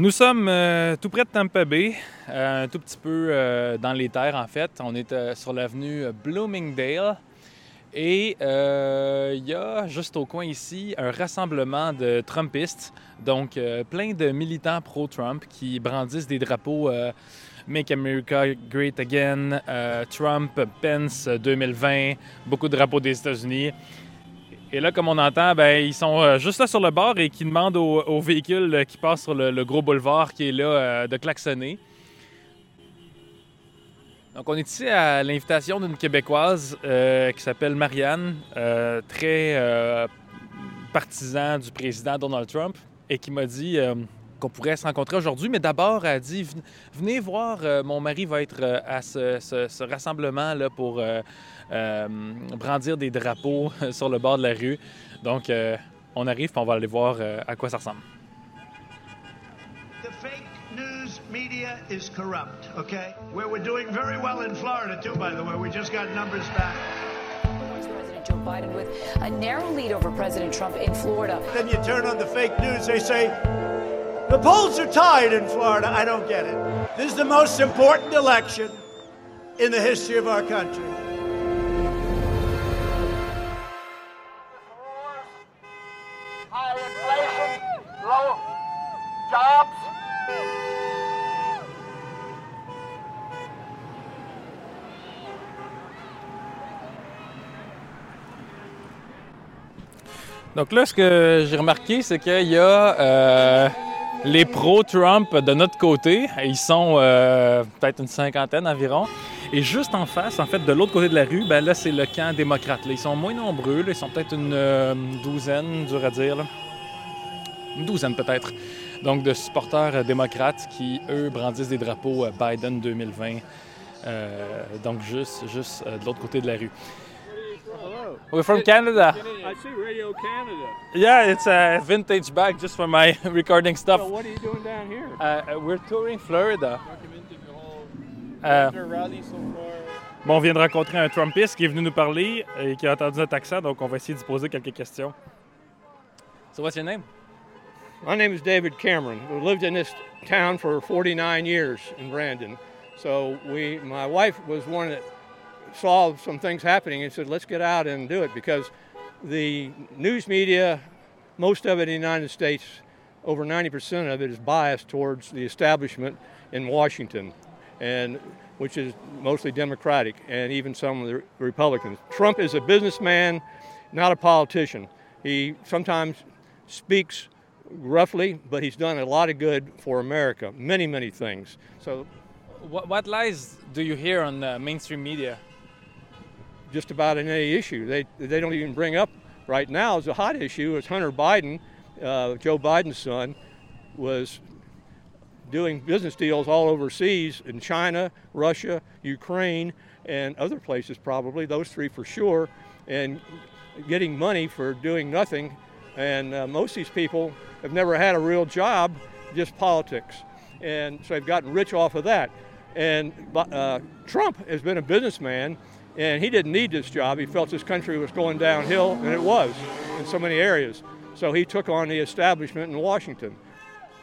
Nous sommes euh, tout près de Tampa Bay, euh, un tout petit peu euh, dans les terres en fait. On est sur l'avenue Bloomingdale et il y a juste au coin ici un rassemblement de Trumpistes, donc plein de militants pro-Trump qui brandissent des drapeaux Make America Great Again, Trump, Pence 2020, beaucoup de drapeaux des États-Unis. Et là, comme on entend, ben, ils sont euh, juste là sur le bord et qui demandent aux, véhicules euh, qui passent sur le, gros boulevard qui est là euh, de klaxonner. Donc, on est ici à l'invitation d'une Québécoise qui s'appelle Marianne, très euh, partisan du président Donald Trump, et qui m'a dit qu'on pourrait se rencontrer aujourd'hui. Mais d'abord, elle a dit Ven- Venez voir, euh, mon mari va être euh, à ce, ce- ce rassemblement-là pour euh, euh, brandir des drapeaux sur le bord de la rue. Donc, euh, on arrive, puis on va aller voir euh, à quoi ça ressemble. The fake news media is corrupt, okay? Where we're doing very well in Florida, too, by the way. We just got numbers back. Vice President Joe Biden with a narrow lead over President Trump in Florida. Then you turn on the fake news, they say, the polls are tied in Florida. I don't get it. This is the most important election in the history of our country. high inflation, low jobs. Donc là, ce que j'ai remarqué, c'est qu'il y a euh, les pro-Trump de notre côté. Ils sont euh, peut-être une cinquantaine environ. Et juste en face, en fait, de l'autre côté de la rue, ben là, c'est le camp démocrate. là. Ils sont moins nombreux. là. Ils sont peut-être une euh, douzaine, dur à dire. Une douzaine peut-être. Donc de supporters euh, démocrates qui, eux, brandissent des drapeaux Biden 2020. Euh, donc juste, juste de l'autre côté de la rue. We're from Canada. I see Radio Canada. Yeah, it's a vintage bag just for my recording stuff. So what are you doing down here? Uh, we're touring Florida. Documenting the whole Uh, rally so far. bon, on vient de rencontrer un Trumpiste qui est venu nous parler et qui a entendu notre accent, donc on va essayer de poser quelques questions. So what's your name? My name is David Cameron. We lived in this town for 49 years in Brandon. So we, my wife was one that saw some things happening and said, let's get out and do it because the news media, most of it in the United States, over 90% of it is biased towards the establishment in Washington, and which is mostly Democratic, and even some of the Republicans. Trump is a businessman, not a politician. He sometimes speaks roughly, but he's done a lot of good for America, many, many things. So What, what lies do you hear on uh, mainstream media? Just about in any issue. They, they don't even bring up right now is a hot issue is Hunter Biden, uh, Joe Biden's son, was doing business deals all overseas in China, Russia, Ukraine, and other places probably, those three for sure, and getting money for doing nothing. And uh, most of these people have never had a real job, just politics. And so they've gotten rich off of that. And uh, Trump has been a businessman, and he didn't need this job. He felt this country was going downhill, and it was in so many areas. So he took on the establishment in Washington.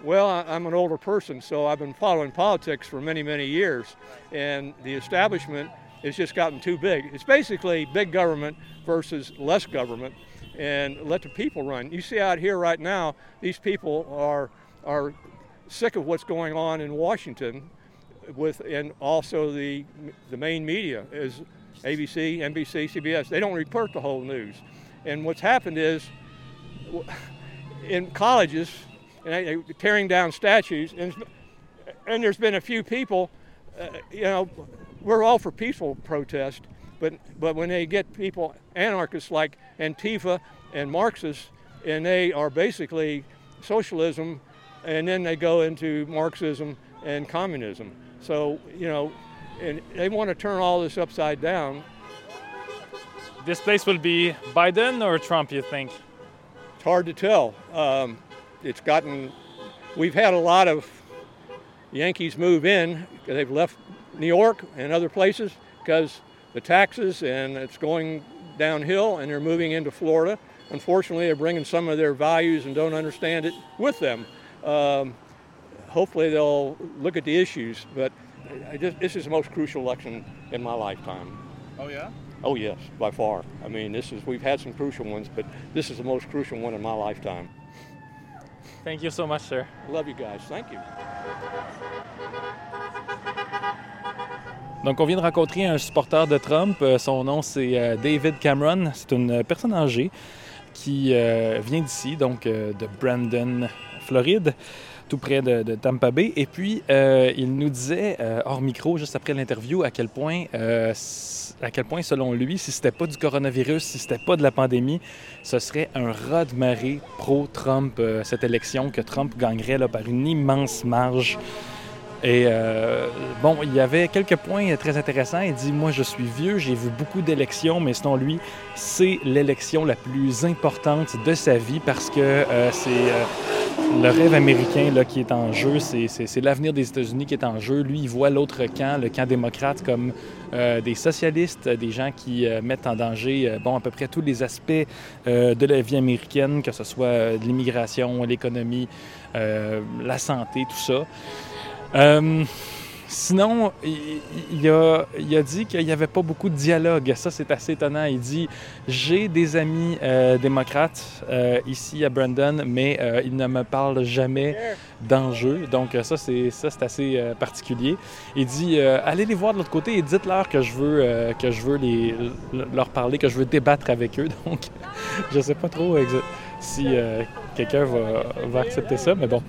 Well, I'm an older person, so I've been following politics for many, many years, and the establishment has just gotten too big. It's basically big government versus less government, and let the people run. You see out here right now, these people are are sick of what's going on in Washington, with and also the the main media is ABC, NBC, CBS. They don't report the whole news, and what's happened is in colleges and tearing down statues and, and there's been a few people uh, you know we're all for peaceful protest but but when they get people anarchists like antifa and marxists and they are basically socialism and then they go into marxism and communism so you know and they want to turn all this upside down This place will be Biden or Trump, you think? It's hard to tell. Um, it's gotten, we've had a lot of Yankees move in. They've left New York and other places because the taxes and it's going downhill and they're moving into Florida. Unfortunately, they're bringing some of their values and don't understand it with them. Um, hopefully they'll look at the issues. But I just, this is the most crucial election in my lifetime. Oh yeah? Oh yes, by far. I mean, this is we've had some crucial ones, but this is the most crucial one in my lifetime. Thank you so much, sir. Love you guys. Thank you. Donc, on vient de rencontrer un supporter de Trump. Euh, Son nom, c'est euh, David Cameron. C'est une personne âgée qui euh, vient d'ici, donc euh, de Brandon, Floride, tout près de, Tampa Bay. Et puis, euh, il nous disait, euh, hors micro, juste après l'interview, à quel point, euh, point, selon lui, si c'était pas du coronavirus, si c'était pas de la pandémie, ce serait un raz de marée pro-Trump, cette élection, que Trump gagnerait par une immense marge. Et bon, il y avait quelques points très intéressants. Il dit Moi, je suis vieux, j'ai vu beaucoup d'élections, mais selon lui, c'est l'élection la plus importante de sa vie parce que c'est le rêve américain là, qui est en jeu, c'est, l'avenir des États-Unis qui est en jeu. Lui, il voit l'autre camp, le camp démocrate, comme euh, des socialistes, des gens qui euh, mettent en danger euh, bon, à peu près tous les aspects de la vie américaine, que ce soit l'immigration, l'économie, la santé, tout ça. Sinon, il, il a, il a dit qu'il n'y avait pas beaucoup de dialogue. Ça, c'est assez étonnant. Il dit J'ai des amis euh, démocrates euh, ici à Brandon, mais euh, ils ne me parlent jamais d'enjeux. Donc, ça, c'est assez euh, particulier. Il dit euh, Allez les voir de l'autre côté et dites-leur que je veux, euh, que je veux les, leur parler, que je veux débattre avec eux. Donc, je ne sais pas trop si quelqu'un va, va accepter ça, mais bon.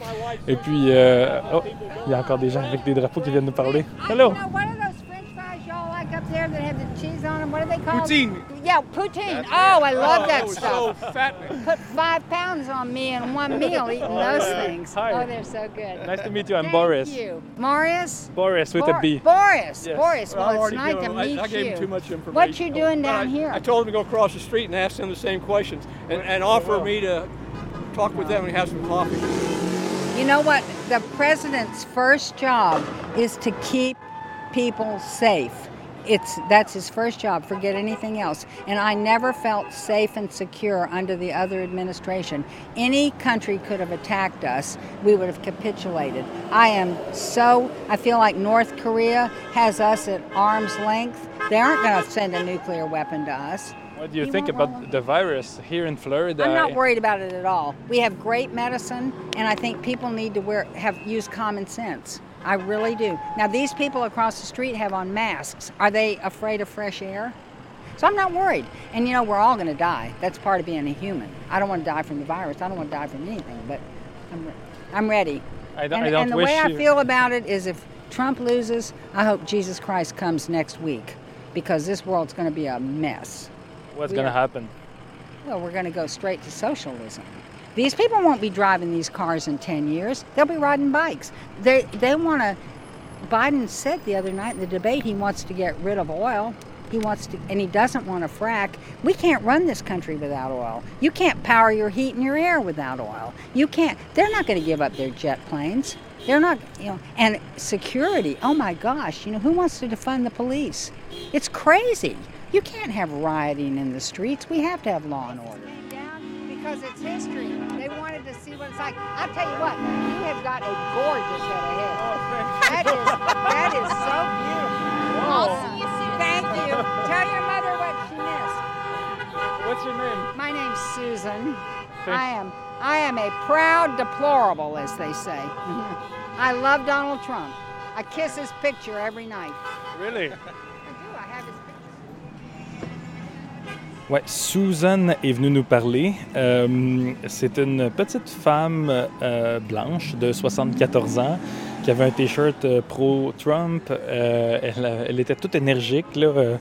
Et puis, euh, oh, il y a encore des gens avec des drapeaux qui viennent nous parler. Hello! You know, what are those French fries y'all like up there that have the cheese on them? What are they called? Poutine. Yeah, poutine. Oh, I love that Oh, stuff. so fattening. Put five pounds on me in one meal eating those yeah. things. Hi. Oh, they're so good. Nice to meet you. I'm Thank Boris. you. Boris? Boris with Bor- a B. Boris. Yes. Boris. Well, it's nice to him- I- meet I gave you. him too much information. What you doing down I, here? I told him to go across the street and ask them the same questions and, and offer me to talk with them and have some coffee. You know what? The president's first job is to keep people safe. It's that's his first job. Forget anything else. And I never felt safe and secure under the other administration. Any country could have attacked us. We would have capitulated. I am so I feel like North Korea has us at arm's length. They aren't going to send a nuclear weapon to us. What do you He think about the virus here in Florida? I'm not worried about it at all. We have great medicine, and I think people need to wear have use common sense. I really do. Now these people across the street have on masks. Are they afraid of fresh air? So I'm not worried. And you know we're all going to die. That's part of being a human. I don't want to die from the virus. I don't want to die from anything. But I'm, re- I'm ready. I don't, and, I don't and the way I feel about it is if Trump loses, I hope Jesus Christ comes next week, because this world's going to be a mess. What's gonna happen? Well, we're going to go straight to socialism. These people won't be driving these cars in 10 years. They'll be riding bikes. They, they want to. Biden said the other night in the debate he wants to get rid of oil. He wants to, and he doesn't want to frack. We can't run this country without oil. You can't power your heat and your air without oil. You can't. They're not going to give up their jet planes. They're not, you know, and security. Oh my gosh, you know, who wants to defund the police? It's crazy. You can't have rioting in the streets. We have to have law and order. Because it's history. They wanted to see what it's like. I'll tell you what, you have got a gorgeous head of hair. Oh, that is, that is so beautiful. I'll see you soon. Thank you. Tell your mother what she missed. What's your name? My name's Susan. Thank- I am I am a proud deplorable, as they say. I love Donald Trump. I kiss his picture every night. Really? Ouais, Susan est venue nous parler. Euh, c'est une petite femme euh, blanche de 74 ans qui avait un t-shirt euh, pro-Trump. Elle, elle était toute énergique. Là,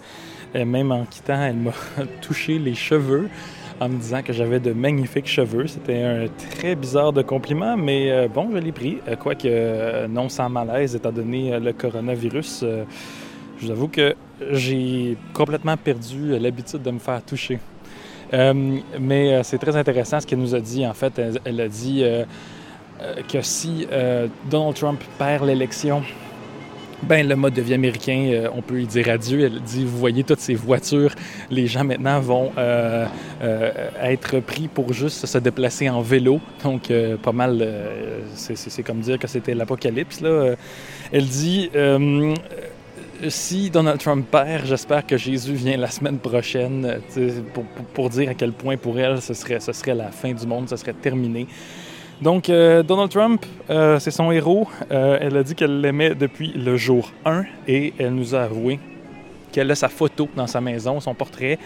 même en quittant, elle m'a touché les cheveux en me disant que j'avais de magnifiques cheveux. C'était un très bizarre de compliment, mais bon, je l'ai pris. Quoique non sans malaise, étant donné le coronavirus. Je vous avoue que j'ai complètement perdu euh, l'habitude de me faire toucher. Euh, mais euh, c'est très intéressant ce qu'elle nous a dit. En fait, elle, a dit que si Donald Trump perd l'élection, ben, le mode de vie américain, on peut y dire adieu. Elle dit, vous voyez toutes ces voitures, les gens maintenant vont être pris pour juste se déplacer en vélo. Donc, pas mal, c'est- comme dire que c'était l'apocalypse. Elle dit, si Donald Trump perd, j'espère que Jésus vient la semaine prochaine euh, pour, pour- dire à quel point pour elle, ce serait, ce serait la fin du monde, ce serait terminé. Donc, euh, Donald Trump, euh, c'est son héros. Elle a dit qu'elle l'aimait depuis le jour 1 et elle nous a avoué qu'elle a sa photo dans sa maison, son portrait,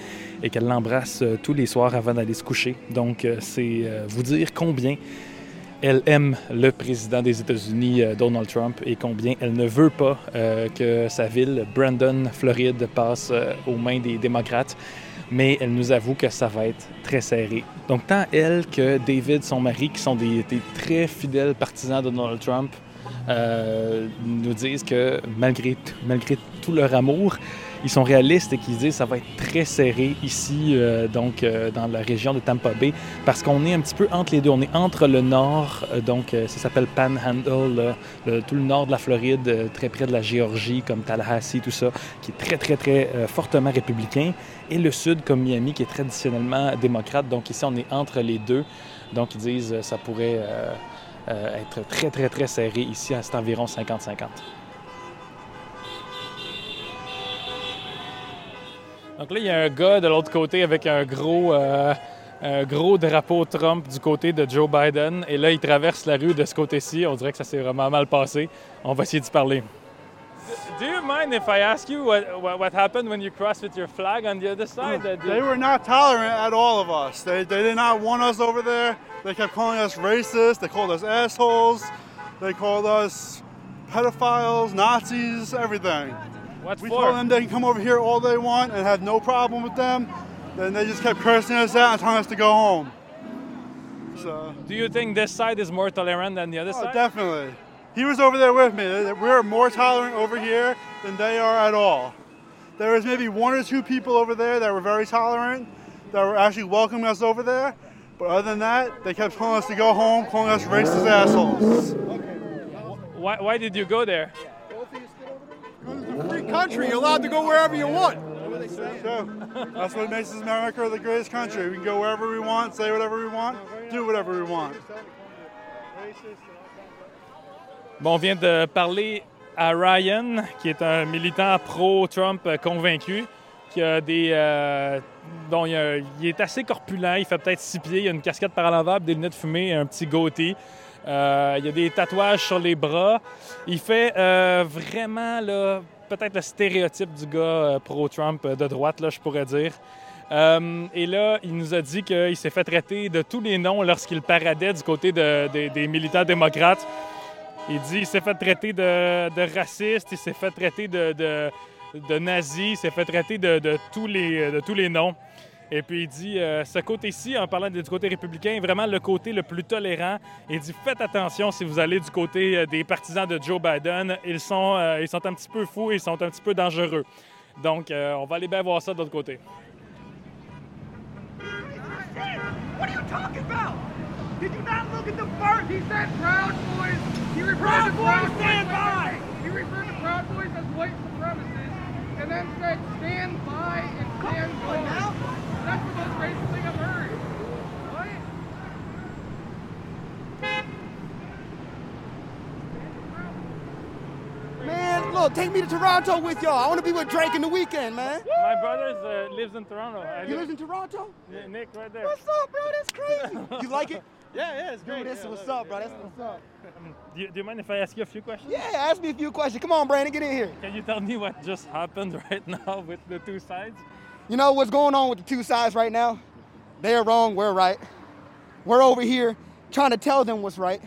et qu'elle l'embrasse tous les soirs avant d'aller se coucher. Donc, c'est vous dire combien elle aime le président des États-Unis, euh, Donald Trump, et combien elle ne veut pas euh, que sa ville, Brandon, Floride, passe euh, aux mains des démocrates. Mais elle nous avoue que ça va être très serré. Donc, tant elle que David, son mari, qui sont des, très fidèles partisans de Donald Trump, nous disent que malgré, malgré tout leur amour, ils sont réalistes et qu'ils disent ça va être très serré ici, euh, donc euh, dans la région de Tampa Bay, parce qu'on est un petit peu entre les deux. On est entre le nord, euh, donc ça s'appelle Panhandle, tout le nord de la Floride, très près de la Géorgie, comme Tallahassee, tout ça, qui est très, très, très fortement républicain, et le sud, comme Miami, qui est traditionnellement démocrate. Donc ici, on est entre les deux. Donc ils disent ça pourrait être très, très, très serré ici, à cet environ 50-50. Donc là, il y a un gars de l'autre côté avec un gros, euh, un gros drapeau Trump du côté de Joe Biden. Et là, il traverse la rue de ce côté-ci. On dirait que ça s'est vraiment mal passé. On va essayer d'y parler. Do you mind if I ask you what, what, what happened when you crossed with your flag on the other side? Uh, They were not tolerant at all of us. They, they did not want us over there. They kept calling us racist. They called us assholes. They called us pedophiles, Nazis, everything. What We for? told them they can come over here all they want and have no problem with them. Then they just kept cursing us out and telling us to go home. So, Do you think this side is more tolerant than the other oh, side? definitely. He was over there with me. We're more tolerant over here than they are at all. There was maybe one or two people over there that were very tolerant, that were actually welcoming us over there. But other than that, they kept telling us to go home, calling us racist assholes. Why, why did you go there? Free country, you're allowed to go wherever you want. So, that's what makes this America the greatest country. We can go wherever we want, say whatever we want, do whatever we want. Bon, on vient de parler à Ryan, qui est un militant pro-Trump convaincu, qui a des. euh, dont il, a- il est assez corpulent, il fait peut-être six pieds, il a une casquette par l'envers, des lunettes fumées et un petit goatee. Euh, il a des tatouages sur les bras. Il fait euh, vraiment, là, peut-être le stéréotype du gars euh, pro-Trump euh, de droite, là, je pourrais dire. Euh, et là, il nous a dit qu'il s'est fait traiter de tous les noms lorsqu'il paradait du côté de- des- militants démocrates. Il dit qu'il s'est fait traiter de, de raciste, il s'est fait traiter de, nazi, il s'est fait traiter de tous les, de tous les noms. Et puis il dit, euh, ce côté-ci, en parlant du côté républicain, est vraiment le côté le plus tolérant. Il dit, faites attention si vous allez du côté euh, des partisans de Joe Biden. Ils sont, euh, ils sont un petit peu fous, ils sont un petit peu dangereux. Donc, euh, on va aller bien voir ça de l'autre côté. What are you talking about? Did you not look at the first? He said Proud Boys. He referred to Proud Boys stand by. He referred to Proud Boys as white supremacists, and then said stand by and stand guard. That's the most racist thing I've heard. What? Man, look, take me to Toronto with y'all. I want to be with Drake in the weekend, man. My brother uh, lives in Toronto. You live in Toronto? Nick, right there. What's up, bro? That's crazy. you like it? Yeah, yeah, it's Dude, this is what's up, bro. That's what's up. Do you, do you mind if I ask you a few questions? Yeah, ask me a few questions. Come on, Brandon, get in here. Can you tell me what just happened right now with the two sides? You know what's going on with the two sides right now? They're wrong, we're right. We're over here trying to tell them what's right,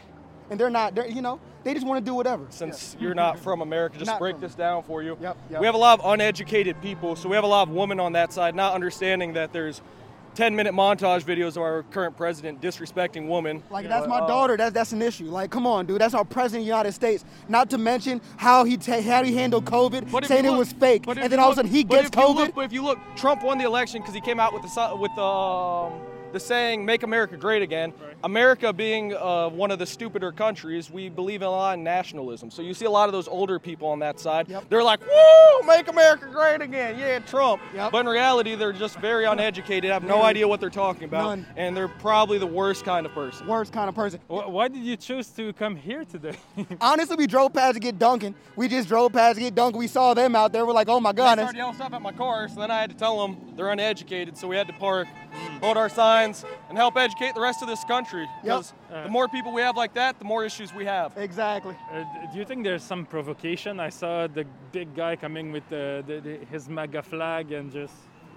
and they're not. They're, you know, they just want to do whatever. since you're not from America, just Not break this down for you. Yep, yep. We have a lot of uneducated people, so we have a lot of women on that side, not understanding that there's 10 minute montage videos of our current president disrespecting women. Like that's Uh, my daughter. That's that's an issue. Like, come on, dude. That's our president of the United States. Not to mention how he ta- how he handled COVID, But saying you it was fake, but and then you all of a sudden he gets if COVID. look- but if you look, Trump won the election because he came out with the with the um, the saying "Make America Great Again," America being uh, one of the stupider countries, we believe in a lot in nationalism. So you see a lot of those older people on that side. Yep. They're like, "Woo, make America great again!" Yeah, Trump. Yep. But in reality, they're just very uneducated, have no idea what they're talking about, None. and they're probably the worst kind of person. Worst kind of person. Wh- Why did you choose to come here today? Honestly, we drove past to get Dunkin'. We just drove past to get Dunkin'. We saw them out there. We're like, oh my They god. started yelling stuff at my car, so then I had to tell them they're uneducated, so we had to park, hold our signs, and help educate the rest of this country. Because the more people we have like that, the more issues we have. Exactly. Uh, do you think there's some provocation? I saw the big guy coming with the, the, the, his MAGA flag and just.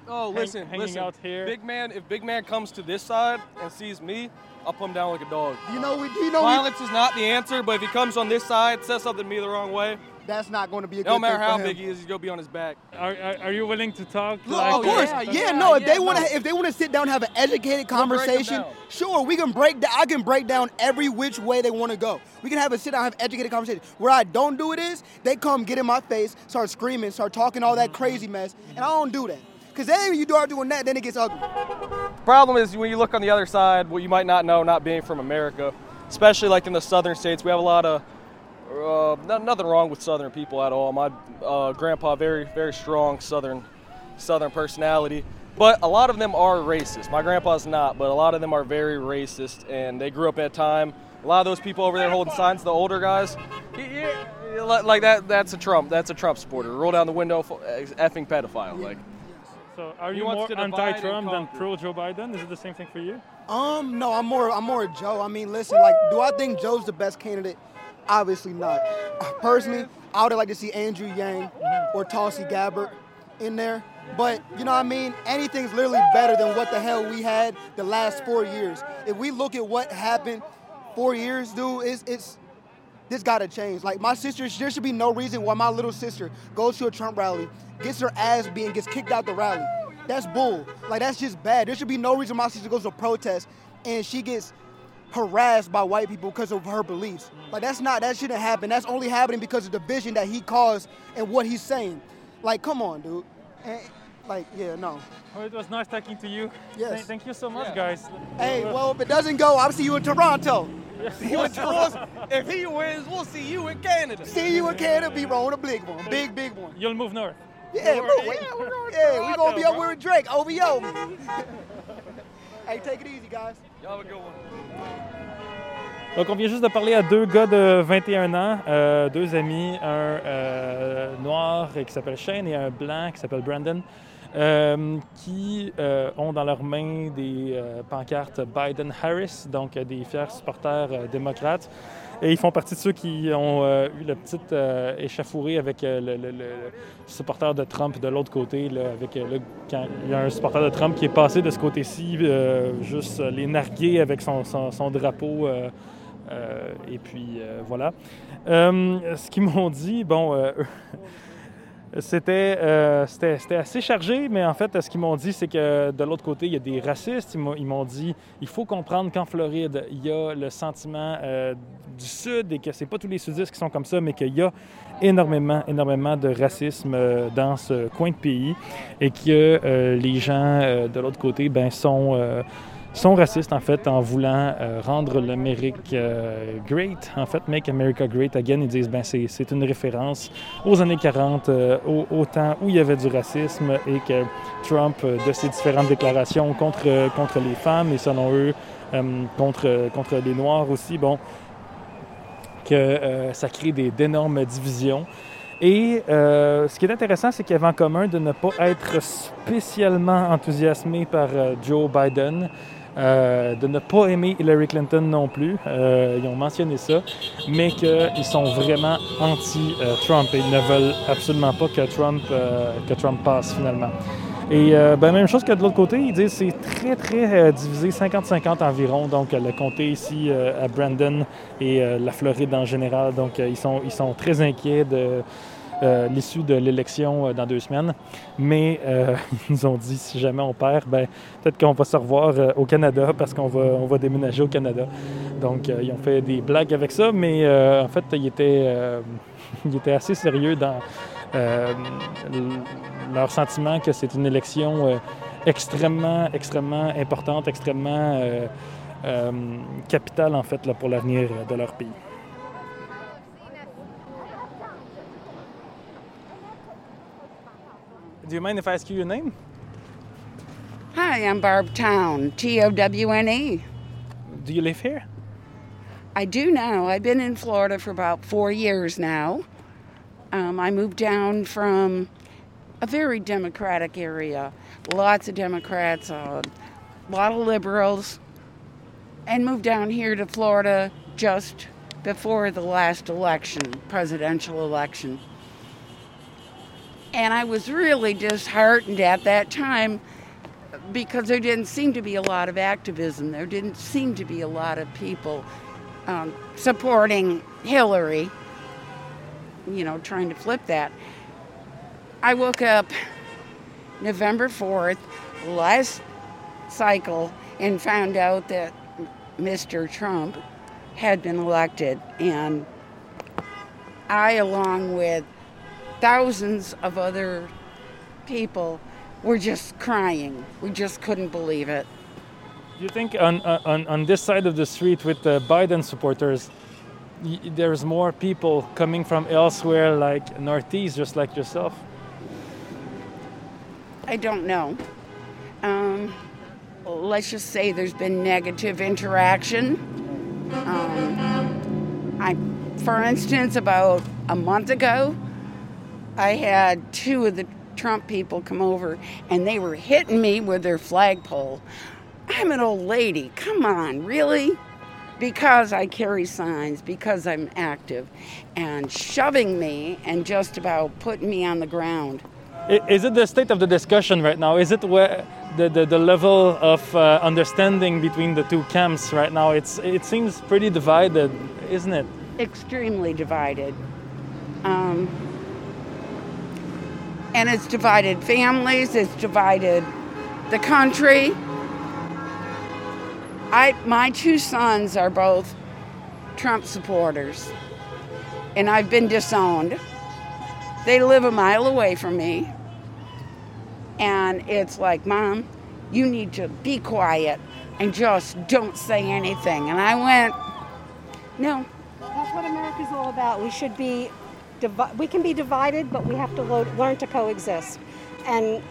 Oh, hang- listen, hanging listen. out here. Big man, if big man comes to this side and sees me, I'll put him down like a dog. You know, we, you know, we, Violence is not the answer, but if he comes on this side, says something to me the wrong way, that's not going to be a good no matter thing for how him. big he is, he's gonna be on his back. Are, are, are you willing to talk? Look, like of course, yeah, yeah, yeah, no. If yeah, they want to, no. if they want to sit down, and have an educated break 'em conversation, down. sure, we can break. down. I can break down every which way they want to go. We can have a sit down, have educated conversation. Where I don't do it is they come get in my face, start screaming, start talking all that mm-hmm. crazy mess, and I don't do that. Cause then you start doing that, then it gets ugly. Problem is when you look on the other side, what you might not know, not being from America, especially like in the southern states, we have a lot of uh, no- nothing wrong with southern people at all. My uh, grandpa very very strong southern southern personality, but a lot of them are racist. My grandpa's not, but a lot of them are very racist, and they grew up at a time. A lot of those people over there holding signs, the older guys, like that. That's a Trump. That's a Trump supporter. Roll down the window, effing pedophile. Like. So are He you more to divide and anti-Trump than pro Joe Biden? Is it the same thing for you? Um, no, I'm more, I'm more Joe. I mean, listen, like, do I think Joe's the best candidate? Obviously not. Personally, I would like to see Andrew Yang or Tulsi Gabbard in there. But you know what I mean? Anything's literally better than what the hell we had the last four years. If we look at what happened four years, dude, it's it's this gotta change. Like my sister, there should be no reason why my little sister goes to a Trump rally, gets her ass beat, and gets kicked out the rally. That's bull. Like that's just bad. There should be no reason my sister goes to a protest and she gets harassed by white people because of her beliefs. Like that's not that shouldn't happen. That's only happening because of the division that he caused and what he's saying. Like, come on, dude. And, like, yeah, no. Oh, it was nice talking to you. Yes. Th- thank you so much, guys. Hey, well, if it doesn't go, I'll see you in Toronto. See you in Toronto. if he wins, we'll see you in Canada. See you in Canada. Be rolling a big one, big, big one. You'll move north. Yeah, bro. Yeah, we're going. Yeah, we gonna be up with Drake. OVO. hey, take it easy, guys. Y'all have a good one. Donc, on vient juste de parler à deux gars de 21 ans, euh, deux amis, un euh, noir qui s'appelle Shane et un blanc qui s'appelle Brandon, euh, qui euh, ont dans leurs mains des euh, pancartes Biden-Harris, donc des fiers supporters démocrates. Et ils font partie de ceux qui ont eu la petite euh, avec le, supporter de Trump de l'autre côté. Avec, il y a un supporter de Trump qui est passé de ce côté-ci, juste les narguer avec son, son- drapeau. et puis voilà. Ce qu'ils m'ont dit, bon, c'était, euh, c'était, assez chargé, mais en fait, ce qu'ils m'ont dit, c'est que de l'autre côté, il y a des racistes. Ils m'ont, dit, il faut comprendre qu'en Floride, il y a le sentiment euh, du Sud et que c'est pas tous les Sudistes qui sont comme ça, mais qu'il y a énormément, énormément de racisme euh, dans ce coin de pays et que les gens de l'autre côté, ben, sont sont racistes en fait en voulant euh, rendre l'Amérique euh, great, en fait, make America great again. Ils disent ben c'est, une référence aux années 40, euh, au, temps où il y avait du racisme et que Trump, de ses différentes déclarations contre, contre les femmes et selon eux contre, contre les Noirs aussi, bon, que ça crée d'énormes divisions. Et ce qui est intéressant, c'est qu'il y avait en commun de ne pas être spécialement enthousiasmé par Joe Biden, euh, de ne pas aimer Hillary Clinton non plus. Euh, ils ont mentionné ça, mais qu'ils sont vraiment anti-Trump et ils ne veulent absolument pas que Trump, euh, que Trump passe finalement. Et ben, même chose que de l'autre côté, ils disent c'est très, très divisé, 50-50 environ. Donc, le comté ici à Brandon et la Floride en général. Donc, ils, sont, ils sont très inquiets de euh, l'issue de l'élection euh, dans deux semaines. Mais euh, ils nous ont dit si jamais on perd, ben, peut-être qu'on va se revoir au Canada parce qu'on va, on va déménager au Canada. Donc, ils ont fait des blagues avec ça, mais en fait, ils étaient, ils étaient assez sérieux dans leur sentiment que c'est une élection extrêmement, extrêmement importante, extrêmement euh, euh, capital en fait là, pour l'avenir de leur pays. Do you mind if I ask you your name? Hi, I'm Barb Town, T O W N E. Do you live here? I do now. I've been in Florida for about four years now. Um, I moved down from a very Democratic area, lots of Democrats, a lot of liberals, and moved down here to Florida just before the last election, presidential election. And I was really disheartened at that time because there didn't seem to be a lot of activism. There didn't seem to be a lot of people um, supporting Hillary, you know, trying to flip that. I woke up November 4th, last cycle, and found out that Mr. Trump had been elected. And I, along with thousands of other people, were just crying. We just couldn't believe it. Do you think on, on, on this side of the street with the Biden supporters, there's more people coming from elsewhere, like Northeast, just like yourself? I don't know. Um, let's just say there's been negative interaction. Um, I, for instance, about a month ago, I had two of the Trump people come over and they were hitting me with their flagpole. I'm an old lady. Come on, really? Because I carry signs, because I'm active, and shoving me and just about putting me on the ground. Is it the state of the discussion right now? Is it where the, the, the level of uh, understanding between the two camps right now? It's, it seems pretty divided, isn't it? extremely divided. Um, and it's divided families, it's divided the country. I, my two sons are both Trump supporters, and I've been disowned. They live a mile away from me, and it's like, Mom, you need to be quiet and just don't say anything. And I went, No, That's what America's all about. We should be, divi- we can be divided, but we have to lo- learn to coexist. And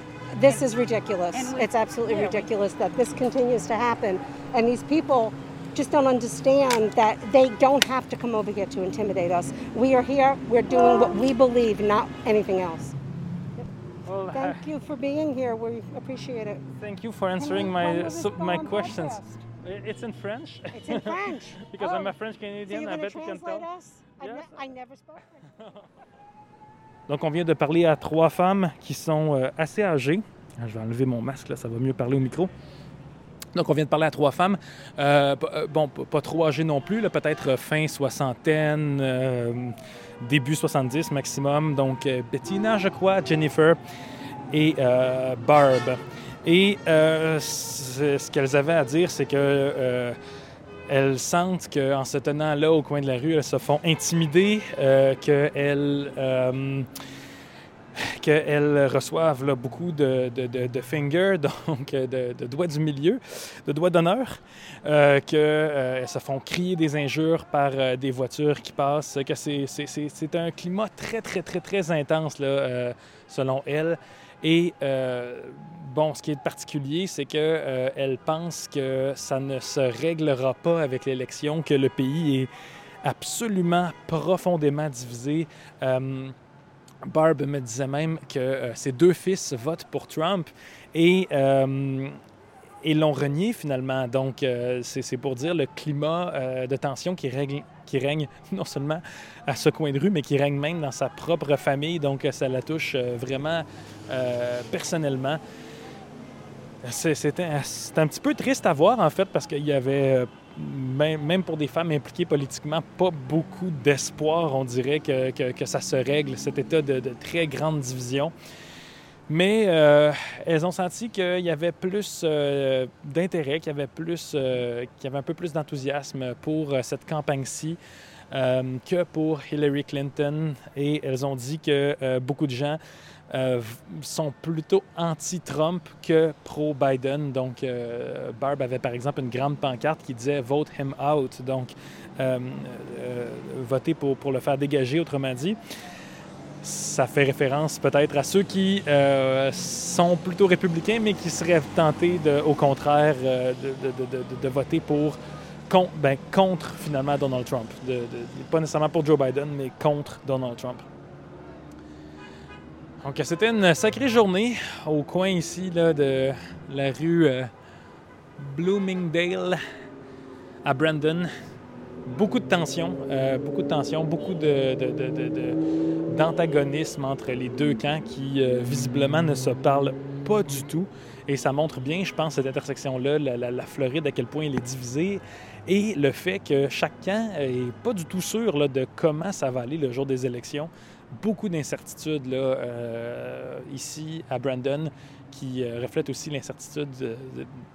this is ridiculous. we- it's absolutely yeah, we- ridiculous that this continues to happen. And these people just don't understand that they don't have to come over here to intimidate us. We are here, we're doing what we believe, not anything else. Well, Thank you for being here. We appreciate it. Thank you for answering when my will so, my questions. podcast? It's in French. It's in French. because Oh, I'm a French So Canadian, you're I bet to you can tell. us? I've Yes. ne- I never spoke French. Donc, on vient de parler à trois femmes qui sont euh, assez âgées. Je vais enlever mon masque, là, ça va mieux parler au micro. Donc, on vient de parler à trois femmes. Euh, euh, bon, pas trop âgées non plus, peut-être fin soixantaine, euh, début 70 maximum. Donc, Bettina, je crois, Jennifer et euh, Barb. Et euh, ce qu'elles avaient à dire, c'est que euh, elles sentent qu'en se tenant là au coin de la rue, elles se font intimider, euh, qu'elles euh, qu'elles reçoivent beaucoup de, de, de- fingers, donc de, doigts du milieu, de doigts d'honneur, euh, qu'elles se font crier des injures par des voitures qui passent, que c'est- un climat très, très, très, très intense, là, selon elles. Et euh, bon, ce qui est particulier, c'est qu'elle pense que ça ne se réglera pas avec l'élection, que le pays est absolument profondément divisé. Euh, Barb me disait même que euh, ses deux fils votent pour Trump et euh, et l'ont renié finalement. Donc, euh, c'est pour dire le climat euh, de tension qui règne, qui règne non seulement à ce coin de rue, mais qui règne même dans sa propre famille. Donc, euh, ça la touche vraiment personnellement. C'est un, petit peu triste à voir, en fait, parce qu'il y avait, même, pour des femmes impliquées politiquement, pas beaucoup d'espoir, on dirait, que, ça se règle, cet état de très grande division. Mais euh, elles ont senti qu'il y avait plus euh, d'intérêt, qu'il y avait plus, euh, qu'il y avait un peu plus d'enthousiasme pour cette campagne-ci que pour Hillary Clinton. Et elles ont dit que beaucoup de gens sont plutôt anti-Trump que pro-Biden. Donc, Barb avait par exemple une grande pancarte qui disait Vote him out. Donc, voter pour le faire dégager, autrement dit ça fait référence peut-être à ceux qui sont plutôt républicains, mais qui seraient tentés, de, au contraire, de, voter pour ben, contre finalement Donald Trump. pas nécessairement pour Joe Biden, mais contre Donald Trump. Donc, c'était une sacrée journée au coin ici de la rue euh, Bloomingdale à Brandon. Beaucoup de tensions, euh, beaucoup de tensions, beaucoup d'antagonisme entre les deux camps qui euh, visiblement ne se parlent pas du tout. Et ça montre bien, je pense, cette intersection-là, la, Floride, à quel point elle est divisée et le fait que chaque camp n'est pas du tout sûr là, de comment ça va aller le jour des élections beaucoup d'incertitudes euh, ici à Brandon qui euh, reflètent aussi l'incertitude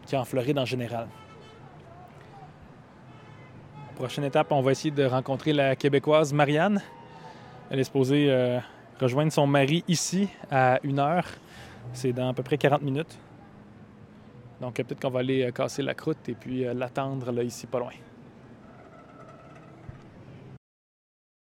qui y a en Floride en général. Prochaine étape, on va essayer de rencontrer la Québécoise Marianne. Elle est supposée euh, rejoindre son mari ici à une heure. C'est dans à peu près 40 minutes. Donc peut-être qu'on va aller casser la croûte et puis l'attendre ici pas loin.